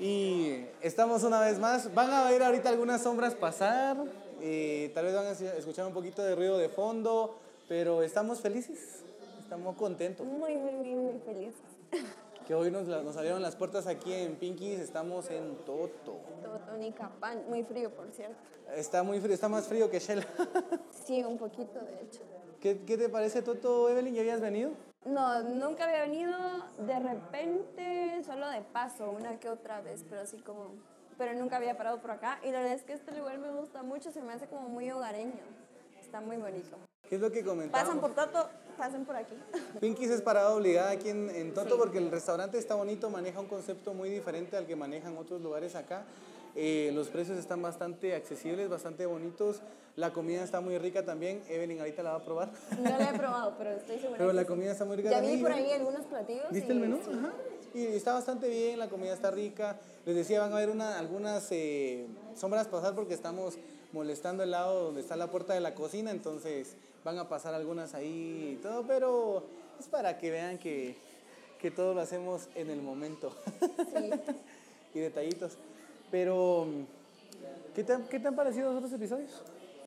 Y estamos una vez más. Van a ver ahorita algunas sombras pasar. eh, tal vez van a escuchar un poquito de ruido de fondo. Pero estamos felices. Estamos contentos. Muy, muy, muy, muy felices. Que hoy nos, nos abrieron las puertas aquí en Pinkies. Estamos en Toto. Totonicapán, muy frío, por cierto. Está muy frío, está más frío que Shell. Sí, un poquito, de hecho. ¿Qué, ¿Qué te parece Toto, Evelyn? ¿Ya habías venido? No, nunca había venido de repente, solo de paso, una que otra vez, pero así como... Pero nunca había parado por acá. Y la verdad es que este lugar me gusta mucho, se me hace como muy hogareño. Está muy bonito. ¿Qué es lo que comentamos? Pasan por Toto, pasen por aquí. Pinkies es parada obligada aquí en, en Toto porque el restaurante está bonito, maneja un concepto muy diferente al que manejan otros lugares acá. Eh, los precios están bastante accesibles, bastante bonitos. La comida está muy rica también. Evelyn ahorita la va a probar. No lo he probado, pero estoy segura Pero que la sí. comida está muy rica Ya vi por ahí algunos platillos. ¿Viste y el menú? Ajá. Y está bastante bien, la comida está rica. Les decía, van a ver una, algunas eh, sombras pasar porque estamos molestando el lado donde está la puerta de la cocina, entonces van a pasar algunas ahí y todo, pero es para que vean que, que todo lo hacemos en el momento. Sí. y detallitos. Pero, ¿qué te, han- ¿qué te han parecido los otros episodios?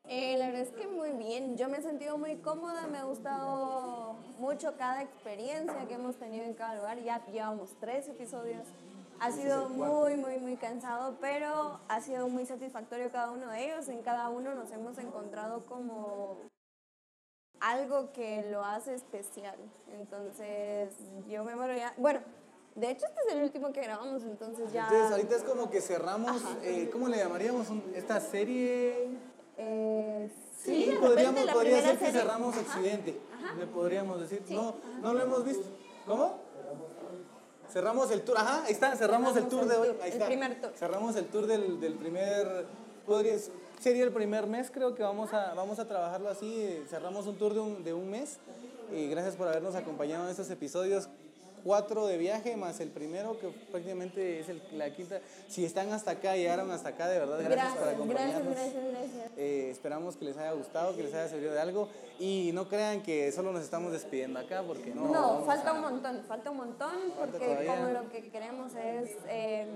Eh, la verdad es que muy bien. Yo me he sentido muy cómoda, me ha gustado mucho cada experiencia que hemos tenido en cada lugar. Ya llevamos tres episodios. Ha sido muy, muy, muy cansado, pero ha sido muy satisfactorio cada uno de ellos. En cada uno nos hemos encontrado como algo que lo hace especial. Entonces, yo me muero ya. Bueno, de hecho, este es el último que grabamos, entonces ya. Entonces, ahorita es como que cerramos, eh, ¿cómo le llamaríamos? Esta serie Eh, Sí, repente podríamos, la podría ser que serie. cerramos Ajá. Occidente, le podríamos decir. Sí. No, no lo hemos visto. ¿Cómo? Cerramos el tour, ajá, ahí está, cerramos el tour el de hoy. Ahí el está. primer tour. Cerramos el tour del, del primer, podría, sería el primer mes, creo que vamos a, vamos a trabajarlo así. eh, Cerramos un tour de un, de un mes. Y gracias por habernos acompañado en estos episodios. Cuatro de viaje más el primero, que prácticamente es el, la quinta. Si están hasta acá, llegaron hasta acá, de verdad, gracias, por Gracias, acompañarnos. gracias, gracias, gracias. Eh, esperamos que les haya gustado, que les haya servido de algo y no crean que solo nos estamos despidiendo acá porque no. No, falta a- un montón, falta un montón porque todavía. como lo que queremos es eh,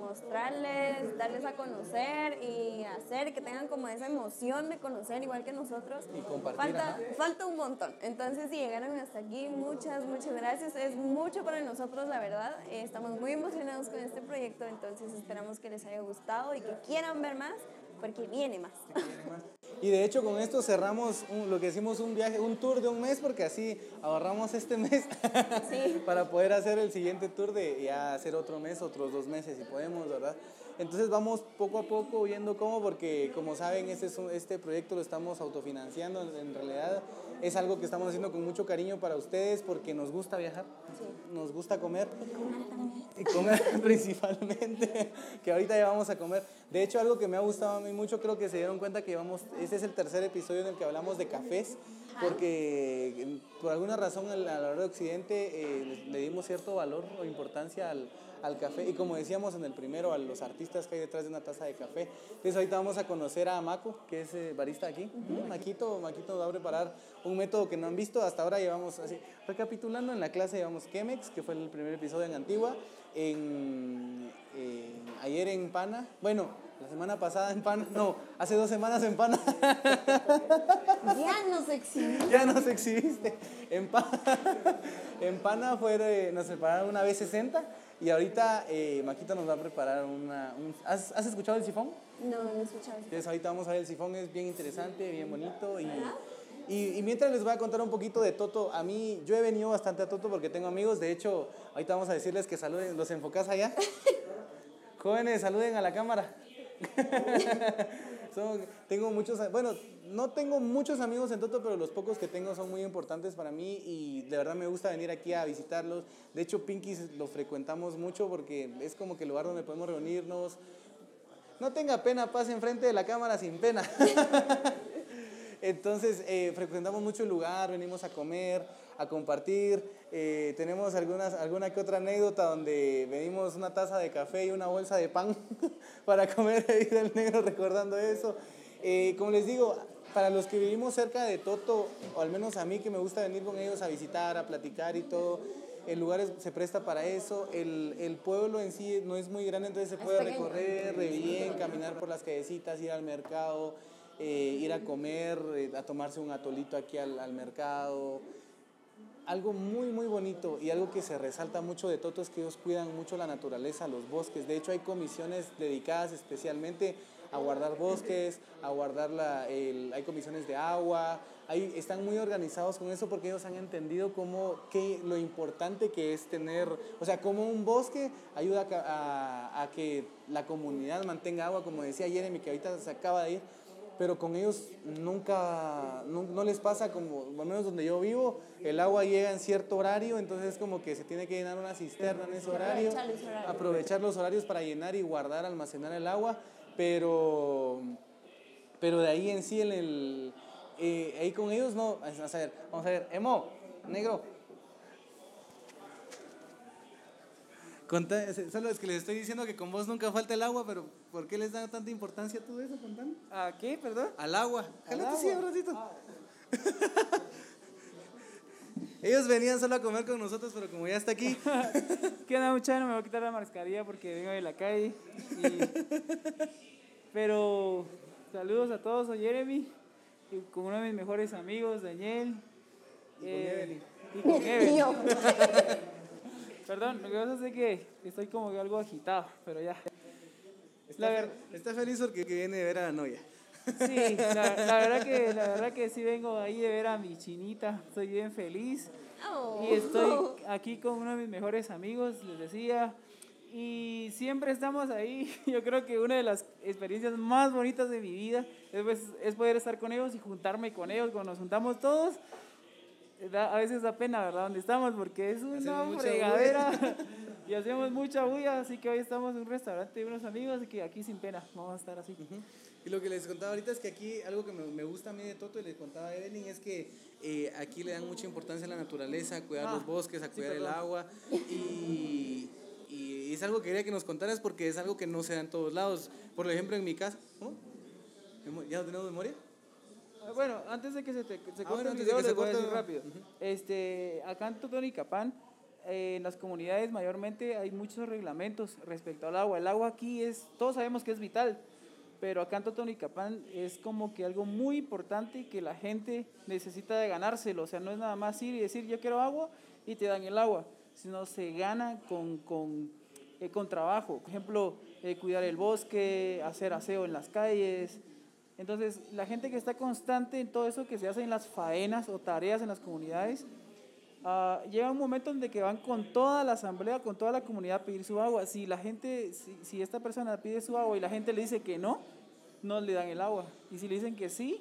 mostrarles, darles a conocer y hacer que tengan como esa emoción de conocer igual que nosotros. Y compartir, Falta, ajá. falta un montón. Entonces si llegaron hasta aquí, muchas, muchas gracias. Es mucho para nosotros, la verdad. Eh, estamos muy emocionados con este proyecto, entonces esperamos que les haya gustado y que quieran ver más porque viene más. Y de hecho con esto cerramos un- lo que decimos un viaje, un tour de un mes porque así ahorramos este mes Sí. para poder hacer el siguiente tour de ya hacer otro mes, otros dos meses si podemos, ¿verdad? Entonces vamos poco a poco viendo cómo porque como saben este, es un- este proyecto lo estamos autofinanciando, en- realidad es algo que estamos haciendo con mucho cariño para ustedes porque nos gusta viajar, nos gusta comer. Y comer principalmente, que ahorita ya vamos a comer. De hecho, algo que me ha gustado a mí mucho, creo que se dieron cuenta que vamos, este es el tercer episodio en el que hablamos de cafés, porque eh, por alguna razón a la hora de Occidente eh, le dimos cierto valor o importancia al, al café. Y como decíamos en el primero, a los artistas que hay detrás de una taza de café. Entonces ahorita vamos a conocer a Maco, que es eh, barista aquí. Maquito, Maquito nos va a preparar un método que no han visto. Hasta ahora llevamos así, recapitulando en la clase llevamos Chemex, que fue el primer episodio en Antigua. En, en- ayer en Pana, bueno, la semana pasada en Pana, no, hace dos semanas en Pana. Ya nos exhibimos. ya nos exhibiste. En, Pa- en Pana fue, nos prepararon una B60 y ahorita eh, Maquito nos va a preparar una... un- ¿has, has escuchado el sifón? No, no he escuchado. Entonces ahorita vamos a ver el sifón, es bien interesante, bien bonito y... Y, y mientras les voy a contar un poquito de Toto, a mí, yo he venido bastante a Toto porque tengo amigos, de hecho, ahorita vamos a decirles que saluden, ¿los enfocás allá? Jóvenes, saluden a la cámara. Son- tengo muchos, bueno, no tengo muchos amigos en Toto, pero los pocos que tengo son muy importantes para mí y de verdad me gusta venir aquí a visitarlos. De hecho, Pinkies lo frecuentamos mucho porque es como que el lugar donde podemos reunirnos. No tenga pena, pase enfrente de la cámara sin pena. Entonces, eh, frecuentamos mucho el lugar, venimos a comer, a compartir. Eh, tenemos algunas, alguna que otra anécdota donde venimos una taza de café y una bolsa de pan para comer ahí del negro recordando eso. Eh, como les digo, para los que vivimos cerca de Toto, o al menos a mí que me gusta venir con ellos a visitar, a platicar y todo, el lugar es- se presta para eso, el, el pueblo en sí no es muy grande, entonces se puede recorrer re bien, caminar por las callecitas, ir al mercado, eh, ir a comer, a tomarse un atolito aquí al, al mercado. Algo muy, muy bonito y algo que se resalta mucho de Toto es que ellos cuidan mucho la naturaleza, los bosques. De hecho, hay comisiones dedicadas especialmente a guardar bosques, a guardar la, el- hay comisiones de agua, hay, están muy organizados con eso porque ellos han entendido cómo, que, lo importante que es tener, o sea, como un bosque ayuda a, a- a que la comunidad mantenga agua, como decía Jeremy, que ahorita se acaba de ir, pero con ellos nunca, no, no les pasa como, al menos donde yo vivo, el agua llega en cierto horario, entonces es como que se tiene que llenar una cisterna en ese horario, Aprovechar los horarios. para llenar y guardar, almacenar el agua, pero, pero de ahí en sí, en el, eh, ahí con ellos no, vamos a ver, vamos a ver, Emo, negro. Contá- solo es que les estoy diciendo que con vos nunca falta el agua, pero ¿por qué les da tanta importancia a todo eso? Contame. ¿A qué, perdón? Al agua. Jálate sí, un ratito. Ellos venían solo a comer con nosotros, pero como ya está aquí, ¿Qué onda, muchacho? No me voy a quitar la mascarilla porque vengo de la calle. y- Pero saludos a todos, soy Jeremy. Y con uno de mis mejores amigos, Daniel. eh, Y con Y Evelyn. yo, Perdón, lo que pasa es que estoy como que algo agitado, pero ya. La, ver- está feliz porque que viene de ver a la novia. sí, la, la verdad que, la verdad que sí vengo ahí de ver a mi chinita. Estoy bien feliz. oh. Y estoy aquí con uno de mis mejores amigos, les decía. Y siempre estamos ahí. Yo creo que una de las experiencias más bonitas de mi vida es, pues, es poder estar con ellos y juntarme con ellos. Cuando nos juntamos todos, da- a veces da pena, ¿verdad? Donde estamos, porque es una fregadera y hacemos mucha bulla. Así que hoy estamos en un restaurante de unos amigos, así que aquí sin pena vamos a estar así. Y lo que les contaba ahorita es que aquí algo que me, me gusta a mí de Toto y les contaba a Evelyn es que eh, aquí le dan mucha importancia a la naturaleza, a cuidar Ah, los bosques, a sí, cuidar el perdón. agua. Y, y es algo que quería que nos contaras porque es algo que no se da en todos lados. Por ejemplo, en mi casa. ¿Cómo? ¿Memo- ¿Ya no tenemos memoria? Ah, Bueno, antes de que se, te, se Ah, corte bueno, el video, les voy a decir rápido. este, acá en Totonicapán, eh, en las comunidades mayormente hay muchos reglamentos respecto al agua. El agua aquí es, todos sabemos que es vital, pero acá en Totonicapán es como que algo muy importante que la gente necesita de ganárselo. O sea, no es nada más ir y decir yo quiero agua y te dan el agua, sino se gana con, con, eh, con trabajo. Por ejemplo, eh, cuidar el bosque, hacer aseo en las calles. Entonces, la gente que está constante en todo eso que se hace en las faenas o tareas en las comunidades, ah, llega un momento en que van con toda la asamblea, con toda la comunidad a pedir su agua. Si la gente, si, si esta persona pide su agua y la gente le dice que no, no le dan el agua. Y si le dicen que sí,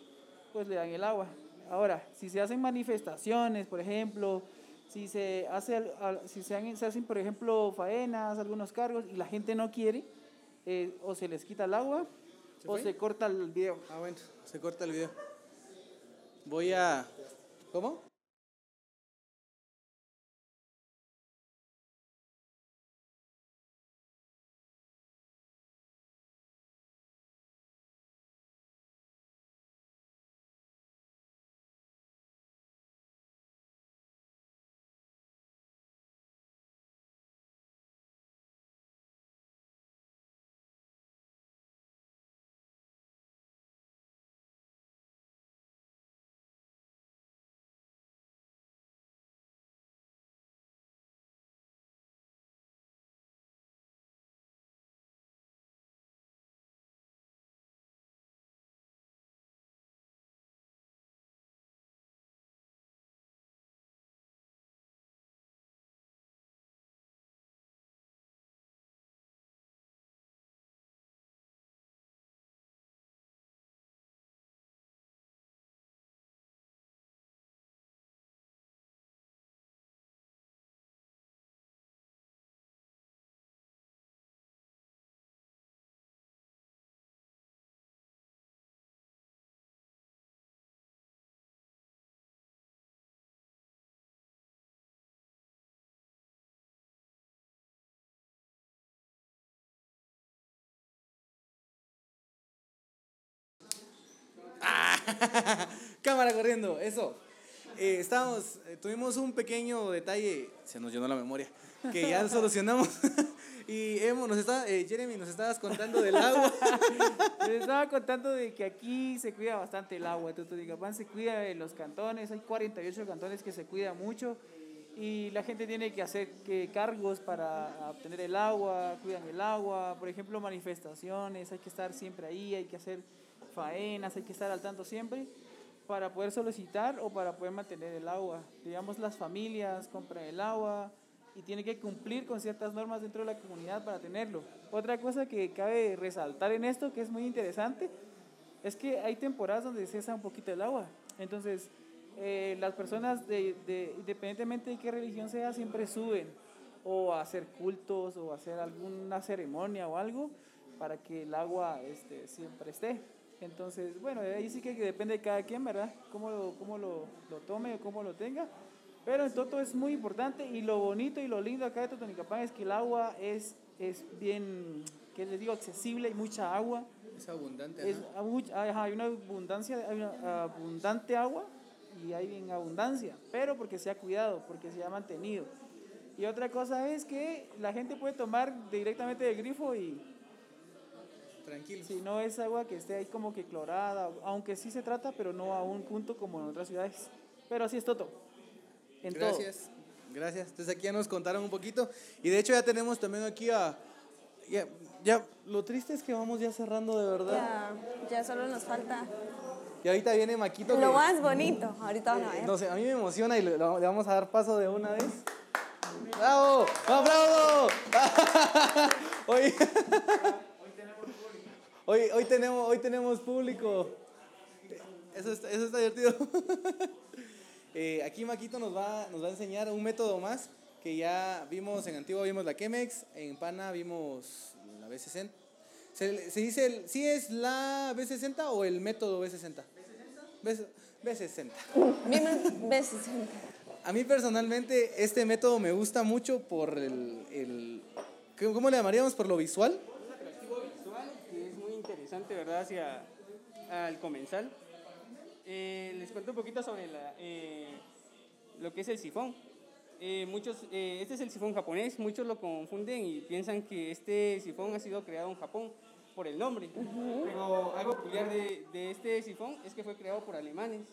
pues le dan el agua. Ahora, si se hacen manifestaciones, por ejemplo, si se, hace, si se, han- se hacen, por ejemplo, faenas, algunos cargos, y la gente no quiere, eh, o se les quita el agua, ¿Se o fue? se corta el video. Ah, bueno, se corta el video. Voy a... ¿Cómo? Cámara corriendo, eso. eh, eh, tuvimos un pequeño detalle, se nos llenó la memoria, que ya solucionamos. y hemos, nos está, eh, Jeremy, nos estabas contando del agua. Les estaba contando de que aquí se cuida bastante el agua. Totonicapán se cuida en los cantones, hay 48 cantones que se cuida mucho y la gente tiene que hacer que cargos para obtener el agua, cuidan el agua, por ejemplo, manifestaciones, hay que estar siempre ahí, hay que hacer faenas, hay que estar al tanto siempre para poder solicitar o para poder mantener el agua. Digamos, las familias compran el agua y tienen que cumplir con ciertas normas dentro de la comunidad para tenerlo. Otra cosa que cabe resaltar en esto, que es muy interesante, es que hay temporadas donde cesa un poquito el agua. Entonces, eh, las personas, de, de, independientemente de qué religión sea, siempre suben o a hacer cultos o a hacer alguna ceremonia o algo para que el agua este, siempre esté. Entonces, bueno, ahí sí que depende de cada quien, ¿verdad? Cómo lo, cómo lo, lo tome o cómo lo tenga. Pero en Toto es muy importante y lo bonito y lo lindo acá de Totonicapán es que el agua es, es bien, ¿qué les digo? Accesible, hay mucha agua. Es abundante. Es, hay una abundancia, hay una abundante agua y hay en abundancia, pero porque se ha cuidado, porque se ha mantenido. Y otra cosa es que la gente puede tomar directamente del grifo y, Tranquilo. Si no es agua que esté ahí como que clorada, aunque sí se trata, pero no a un punto como en otras ciudades. Pero así es Toto. En Gracias. Gracias. Entonces aquí ya nos contaron un poquito. Y de hecho ya tenemos también aquí a... Ya, ya lo triste es que vamos ya cerrando de verdad. Ya, ya solo nos falta... Y ahorita viene Maquito. Lo más bonito. Ahorita van a ver. No sé, a mí me emociona y le, le vamos a dar paso de una vez. ¡Bravo! ¡Bravo! bravo! Hoy... Hoy, tenemos, hoy tenemos público. Eso está, eso está divertido. eh, aquí Maquito nos va, nos va a enseñar un método más que ya vimos en Antigua, vimos la Chemex, en Pana vimos la B60. ¿Se, se dice, el, ¿sí es la B60 o el método B60? B60. B60. B60. A mí personalmente este método me gusta mucho por el, el ¿cómo le llamaríamos? Por lo visual interesante, ¿verdad? Hacia al comensal. Eh, les cuento un poquito sobre la, eh, lo que es el sifón. Eh, muchos, este es el sifón japonés, muchos lo confunden y piensan que este sifón ha sido creado en Japón por el nombre. Pero algo peculiar de, de, este sifón es que fue creado por alemanes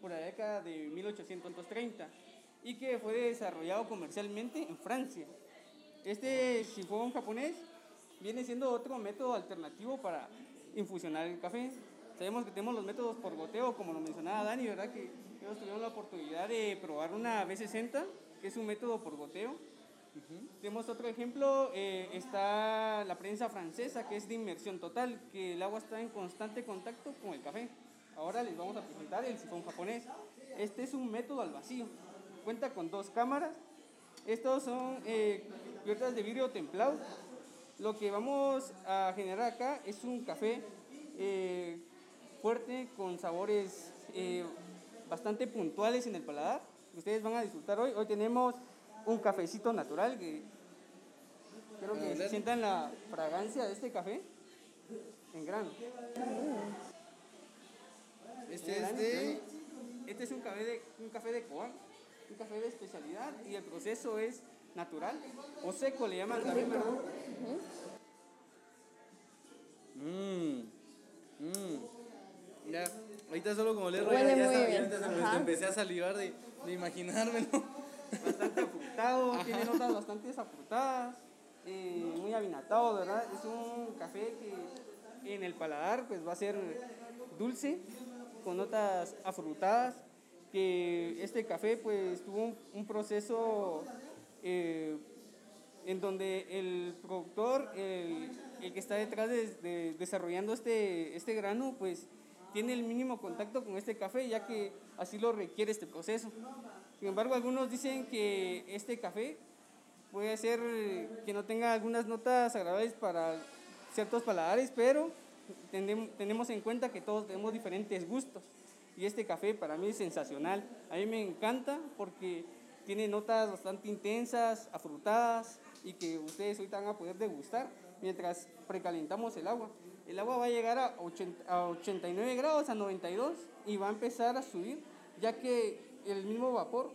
por la década de 1830 y que fue desarrollado comercialmente en Francia. Este sifón japonés viene siendo otro método alternativo para infusionar el café. Sabemos que tenemos los métodos por goteo, como lo mencionaba Dani, ¿verdad? Que ellos tuvieron la oportunidad de probar una B60, que es un método por goteo. Tenemos otro ejemplo, eh, está la prensa francesa, que es de inmersión total, que el agua está en constante contacto con el café. Ahora les vamos a presentar el sifón japonés. Este es un método al vacío. Cuenta con dos cámaras. Estos son eh, de vidrio templado lo que vamos a generar acá es un café eh, fuerte con sabores eh, bastante puntuales en el paladar. Ustedes van a disfrutar hoy. Hoy tenemos un cafecito natural que quiero que sientan la fragancia de este café en grano. Este es de... Este es un café de, un café de Coan, un café de especialidad y el proceso es natural o seco le llaman también, ¿verdad? Mmm. Mmm. Ya, ahorita solo como le Huele ya, muy ya, bien. ya empecé a salivar de, de imaginármelo. Bastante afrutado, tiene notas bastante afrutadas, eh, muy avinatado, ¿verdad? Es un café que en el paladar pues va a ser dulce, con notas afrutadas, que este café pues tuvo un, un proceso eh, en donde el productor, el, el que está detrás de, de, desarrollando este, este grano, pues tiene el mínimo contacto con este café, ya que así lo requiere este proceso. Sin embargo, algunos dicen que este café puede ser que no tenga algunas notas agradables para ciertos paladares, pero tenemos en cuenta que todos tenemos diferentes gustos. Y este café para mí es sensacional. A mí me encanta porque tiene notas bastante intensas, afrutadas y que ustedes ahorita van a poder degustar mientras precalentamos el agua. El agua va a llegar a, 80, a 89 grados, a 92 y va a empezar a subir ya que el mismo vapor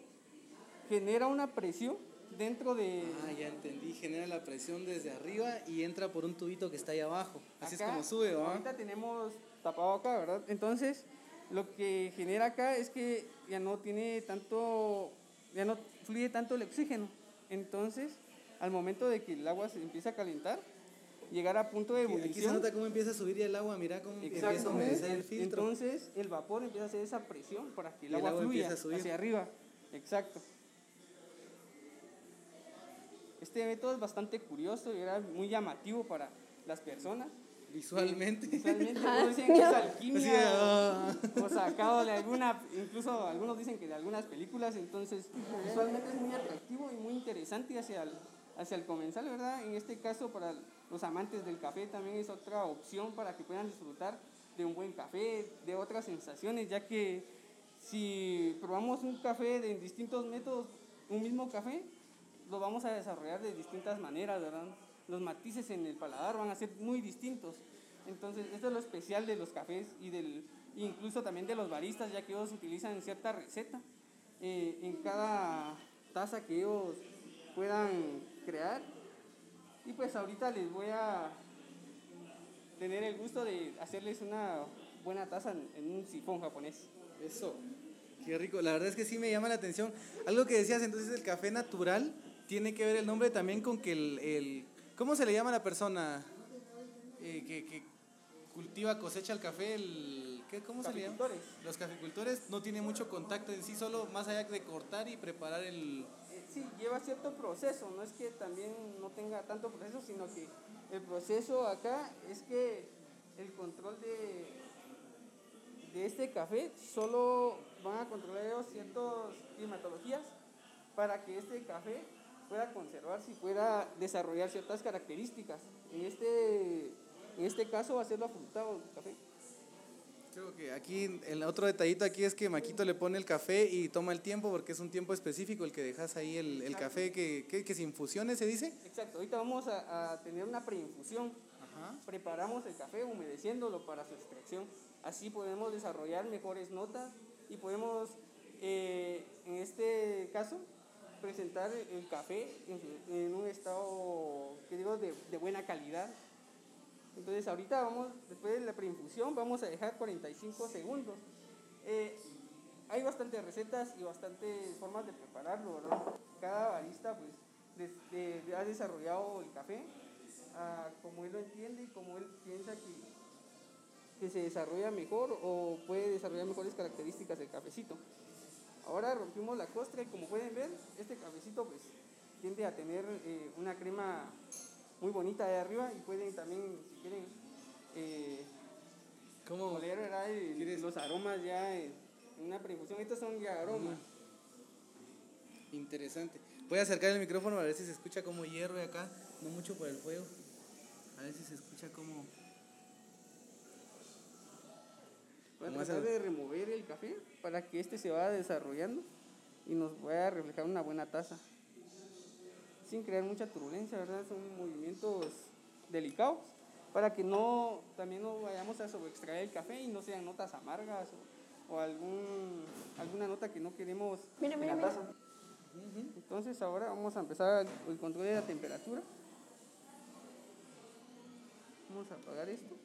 genera una presión dentro de... Ah, ya entendí, genera la presión desde arriba y entra por un tubito que está ahí abajo. Así es como sube, ¿va? Ahorita tenemos tapado acá, ¿verdad? Entonces, lo que genera acá es que ya no tiene tanto, ya no fluye tanto el oxígeno. Entonces, al momento de que el agua se empieza a calentar, llegar a punto de Aquí- Aquí se ebullición. nota cómo empieza a subir el agua, mira cómo empieza a humedecer el filtro. Entonces, el vapor empieza a hacer esa presión para que el Y el agua, agua fluya hacia arriba. Exacto. Este método es bastante curioso y era muy llamativo para las personas. Visualmente. Visualmente, todos dicen que es alquimia ah. o, o sacado de alguna, incluso algunos dicen que de algunas películas, entonces visualmente es muy atractivo y muy interesante hacia el, hacia el comensal, ¿verdad? En este caso para los amantes del café también es otra opción para que puedan disfrutar de un buen café, de otras sensaciones, ya que si probamos un café de distintos métodos, un mismo café, lo vamos a desarrollar de distintas maneras, ¿verdad? Los matices en el paladar van a ser muy distintos. Entonces, esto es lo especial de los cafés y del, incluso también de los baristas, ya que ellos utilizan cierta receta eh, en cada taza que ellos puedan crear. Y pues ahorita les voy a tener el gusto de hacerles una buena taza en, un sifón japonés. Eso. Qué rico. La verdad es que sí me llama la atención. Algo que decías entonces, el café natural, tiene que ver el nombre también con que el... el- ¿Cómo se le llama a la persona eh, que, que cultiva, cosecha el café? El, ¿qué, ¿Cómo se le llama? Los caficultores no tienen mucho contacto en sí, solo más allá de cortar y preparar el... Eh, Sí, lleva cierto proceso, no es que también no tenga tanto proceso, sino que el proceso acá es que el control de, de este café solo van a controlar ellos ciertas climatologías para que este café pueda conservarse y pueda desarrollar ciertas características. En este, en este caso va a ser lo afrutado el café. Creo que aquí, el otro detallito aquí es que Maquito le pone el café y toma el tiempo porque es un tiempo específico el que dejas ahí el, el café que, que, que se infusione, se dice. Exacto, ahorita vamos a, a tener una preinfusión. Ajá. preparamos el café humedeciéndolo para su extracción. Así podemos desarrollar mejores notas y podemos, eh, en este caso, presentar el café en, un estado, que digo, de, buena calidad. Entonces ahorita vamos, después de la preinfusión, vamos a dejar 45 segundos. Eh, hay bastantes recetas y bastantes formas de prepararlo, ¿verdad? Cada barista pues ha desarrollado el café como él lo entiende y como él piensa que, que se desarrolla mejor o puede desarrollar mejores características del cafecito. Ahora rompimos la costra y como pueden ver, este cafecito pues tiende a tener eh, una crema muy bonita de arriba y pueden también, si quieren, eh, ¿Cómo? oler los aromas ya en, en una preinfusión. Estos son ya aromas. Interesante. Voy a acercar el micrófono a ver si se escucha como hierve acá, no mucho por el fuego. A ver si se escucha como... Voy a ¿Cómo tratar de remover el café para que este se vaya desarrollando y nos vaya a reflejar una buena taza. Sin crear mucha turbulencia, ¿verdad? Son movimientos delicados para que no, también no vayamos a sobreextraer el café y no sean notas amargas o, o algún, alguna nota que no queremos Mira, en mira, la mira. taza. Entonces ahora vamos a empezar el control de la temperatura. Vamos a apagar esto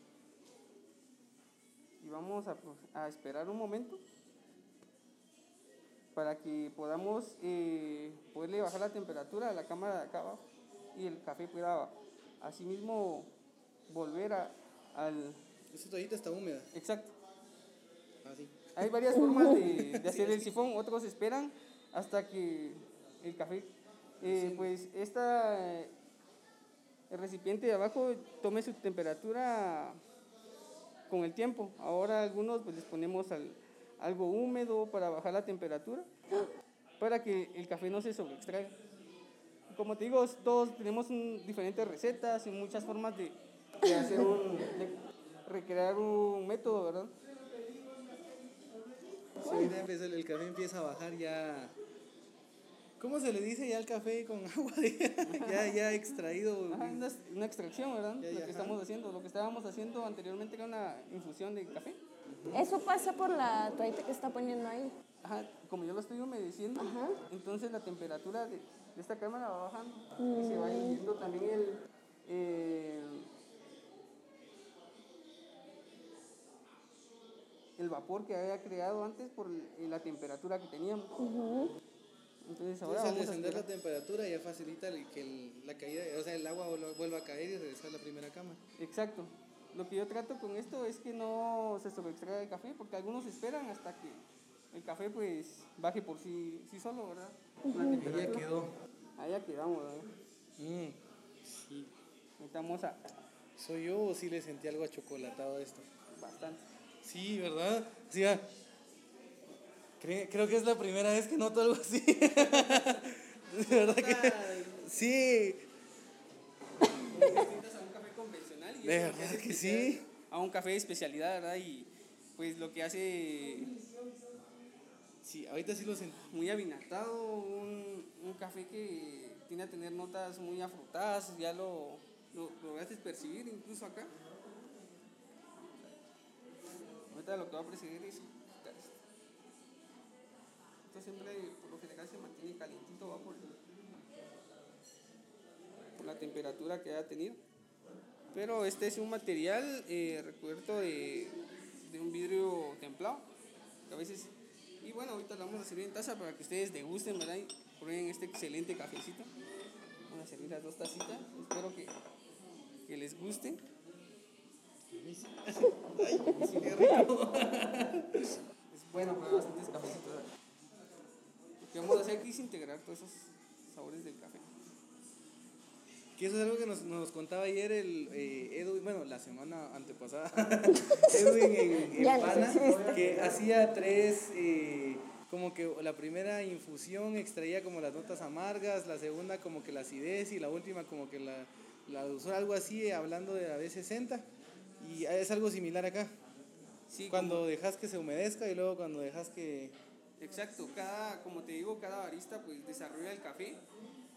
vamos a, pro- a esperar un momento para que podamos eh, poderle bajar la temperatura a la cámara de acá abajo y el café pueda asimismo volver a- al... Esta toallita está húmeda. Exacto. Así. Hay varias formas de, de hacer el sifón, otros esperan hasta que el café, eh, pues esta, eh, el recipiente de abajo tome su temperatura con el tiempo. Ahora algunos pues les ponemos al- algo húmedo para bajar la temperatura, para que el café no se sobreextraiga. Como te digo, todos tenemos un- diferentes recetas y muchas formas de, de hacer un, de recrear un método, ¿verdad? Sí, el, el café empieza a bajar ya... ¿Cómo se le dice ya al café con agua? ya, ya extraído. Ajá, una, una extracción, ¿verdad? Ya, lo que ajá. estamos haciendo. Lo que estábamos haciendo anteriormente era una infusión de café. Eso pasa por la toallita que está poniendo ahí. Ajá, como yo lo estoy humedeciendo, Ajá. entonces la temperatura de, de esta cámara va bajando y se va diluyendo también el, eh, el vapor que había creado antes por la temperatura que teníamos. Entonces ahora Entonces, al descender la temperatura ya facilita el- que el- la caída, o sea, el agua vuelva, a caer y regresar a la primera cámara. Exacto. Lo que yo trato con esto es que no se sobreextraiga el café, porque algunos esperan hasta que el café pues baje por sí, sí solo, ¿verdad? Y ya temperatura. quedó. Ahí ya quedamos, ¿verdad? Mm, sí. Vamos a ¿Soy yo o sí le sentí algo achocolatado a esto? bastante. Sí, ¿verdad? Sí, ah. Cre- creo que es la primera vez que noto algo así. De verdad que sí. a un café convencional y De eso es lo verdad hace que especial sí. A un café de especialidad, ¿verdad? Y pues lo que hace Sí, ahorita sí lo sentí. muy avinatado, un, un café que tiene a tener notas muy afrutadas, ya lo, lo lograste percibir incluso acá. Ahorita lo que va a presidir es. Esto siempre por lo general se mantiene calientito, va por, por la temperatura que haya tenido. Pero este es un material eh, recubierto de, de un vidrio templado. que a veces, y bueno, ahorita lo vamos a servir en taza para que ustedes degusten, ¿verdad? Y prueben este excelente cafecito. Vamos a servir las dos tacitas. Espero que, que les guste. Es bueno, pero bastantes cafecitos. ¿verdad? Lo que vamos a hacer aquí es integrar todos esos sabores del café. Que eso es algo que nos, nos contaba ayer el eh, Edwin, bueno, la semana antepasada, Edwin en, en Pana, que hacía tres, eh, como que la primera infusión extraía como las notas amargas, la segunda como que la acidez y la última como que la, la dulzura, algo así, eh, hablando de la B60. Y es algo similar acá. Sí, Cuando dejas que se humedezca y luego cuando dejas que... Exacto, cada, como te digo, cada barista pues desarrolla el café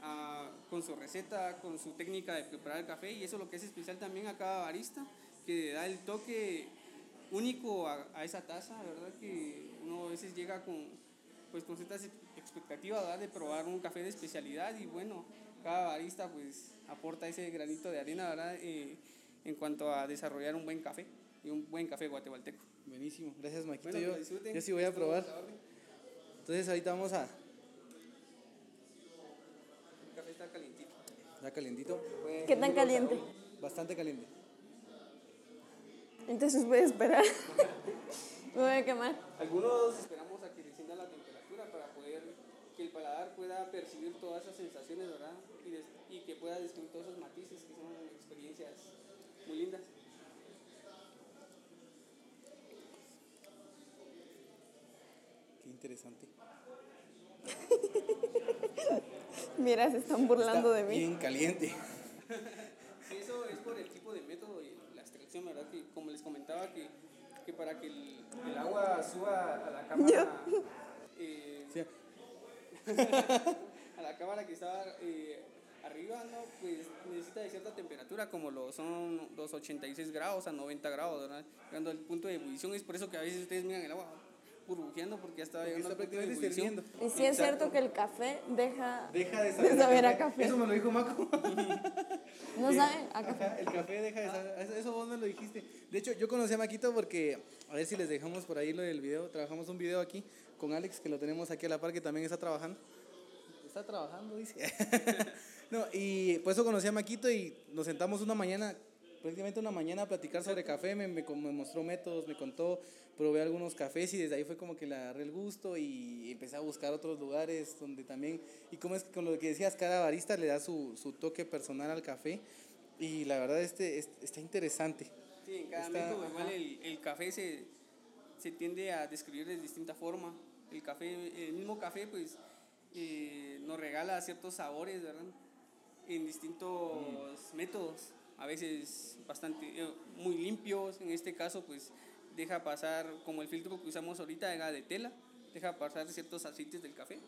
ah, con su receta, con su técnica de preparar el café y eso es lo que es especial también a cada barista, que da el toque único a, a esa taza, ¿verdad? Que uno a veces llega con, pues, con ciertas expectativas ¿verdad? de probar un café de especialidad y bueno, cada barista pues aporta ese granito de arena, ¿verdad? Eh, en cuanto a desarrollar un buen café y un buen café guatemalteco. Buenísimo, gracias Maquito. Bueno, yo, sí voy a probar. Entonces ahorita vamos a... El café está calientito. Ya calientito. Pueden ¿Qué tan caliente? Bastante caliente. Entonces voy a esperar. Me voy a quemar. Algunos esperamos a que descienda la temperatura para poder que el paladar pueda percibir todas esas sensaciones, ¿verdad? Y, des- y que pueda descubrir todos esos matices que son experiencias muy lindas. Interesante. Mira, se están burlando Está de mí. Bien caliente. Eso es por el tipo de método y la extracción, ¿verdad? Que como les comentaba, que, que para que el, el agua suba a la cámara, eh, Sí. a la cámara que estaba eh, arriba, ¿no? Pues necesita de cierta temperatura, como lo son los 86 grados a 90 grados, ¿verdad? Llegando al punto de ebullición, es por eso que a veces ustedes miran el agua burbujeando porque ya Porque llegando está al punto de prácticamente ebullición. hirviendo. Y sí es cierto que el café deja, Deja de de saber, saber a café. Eso me lo dijo Maco. No sabe a café. Ajá, el café deja de saber. Eso, eso vos me lo dijiste. De hecho, yo conocí a Maquito porque, a ver si les dejamos por ahí lo del video. Trabajamos un video aquí con Alex, que lo tenemos aquí a la par, que también está trabajando. Está trabajando, dice. no, y por eso conocí a Maquito y nos sentamos una mañana, prácticamente una mañana a platicar sobre café. Me, me, me mostró métodos, me contó, probé algunos cafés y desde ahí fue como que le agarré el gusto y empecé a buscar otros lugares donde también, y como es que con lo que decías, cada barista le da su, su toque personal al café y la verdad este, es- está interesante. Sí, en cada Está- método igual el, el café se, se tiende a describir de distinta forma. El café, el mismo café pues eh, nos regala ciertos sabores, ¿verdad? En distintos métodos, a veces bastante eh, muy limpios, en este caso pues deja pasar, como el filtro que usamos ahorita era de tela, deja pasar ciertos aceites del café.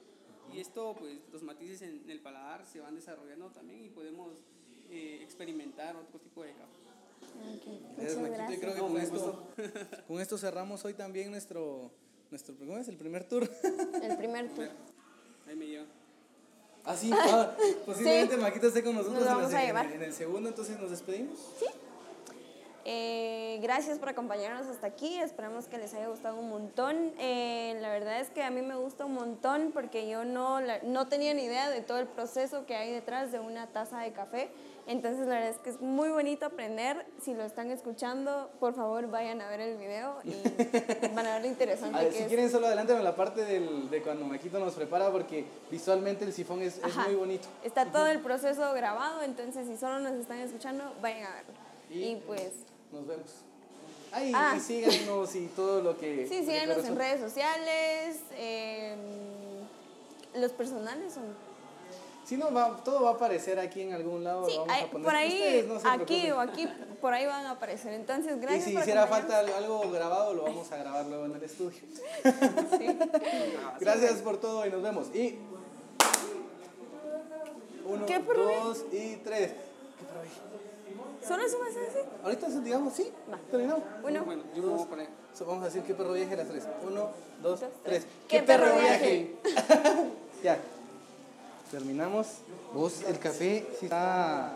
Y esto pues los matices en el paladar se van desarrollando también y podemos eh, experimentar otro tipo de café. Ok, Gracias, Muchas Maquito, y creo gracias. que No, con esto, con esto cerramos hoy también nuestro, nuestro ¿cómo es? el primer tour. El primer tour. Ahí me lleva. Ah, sí, ah, posiblemente Sí. Maquita esté con nosotros Nos en el segundo, entonces nos despedimos. Eh, gracias por acompañarnos hasta aquí. Esperamos que les haya gustado un montón. Eh, la verdad es que a mí me gusta un montón porque yo no, no tenía ni idea de todo el proceso que hay detrás de una taza de café. Entonces la verdad es que es muy bonito aprender. Si lo están escuchando, por favor vayan a ver el video y van a ver lo interesante A ver, que si es. quieren, solo adelántenme la parte del, de cuando Maquito nos prepara, porque visualmente el sifón es, es muy bonito. Está todo el proceso grabado, entonces si solo nos están escuchando, vayan a verlo. Y- Y, pues, Nos vemos. Ay, Ah. y síganos y todo lo que. sí, síganos en redes sociales. eh, los personales son. Si no, va, todo va a aparecer aquí en algún lado. Sí, vamos hay- a poner. por ahí, Ustedes no se aquí preocupen. o aquí, por ahí van a aparecer. Entonces, Y gracias si por hiciera falta algo grabado, lo vamos a grabar luego en el estudio. Sí. Gracias por todo y nos vemos. Y. Uno, dos y tres. ¿Qué probé? ¿Solo eso vas a decir? Ahorita digamos, sí. Va. Terminamos. Uno. Bueno, yo me voy a poner. So, vamos a decir qué perro viaje las tres. Uno, dos, Dos, tres. tres. ¡Qué perro ya. Terminamos. Vos, el café sí está